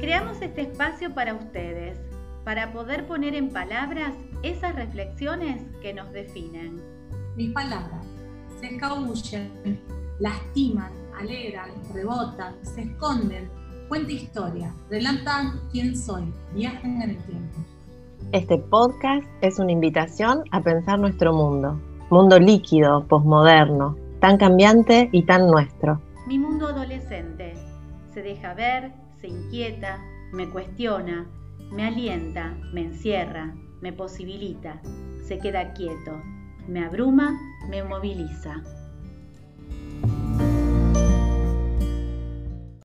Creamos este espacio para ustedes, para poder poner en palabras esas reflexiones que nos definen. Mis palabras se escabullen, lastiman, alegran, rebotan, se esconden, cuenta historia, relatan quién soy, viajan en el tiempo. Este podcast es una invitación a pensar nuestro mundo, mundo líquido, posmoderno, tan cambiante y tan nuestro. Mi mundo adolescente se deja ver, se inquieta, me cuestiona, me alienta, me encierra, me posibilita, se queda quieto, me abruma, me moviliza.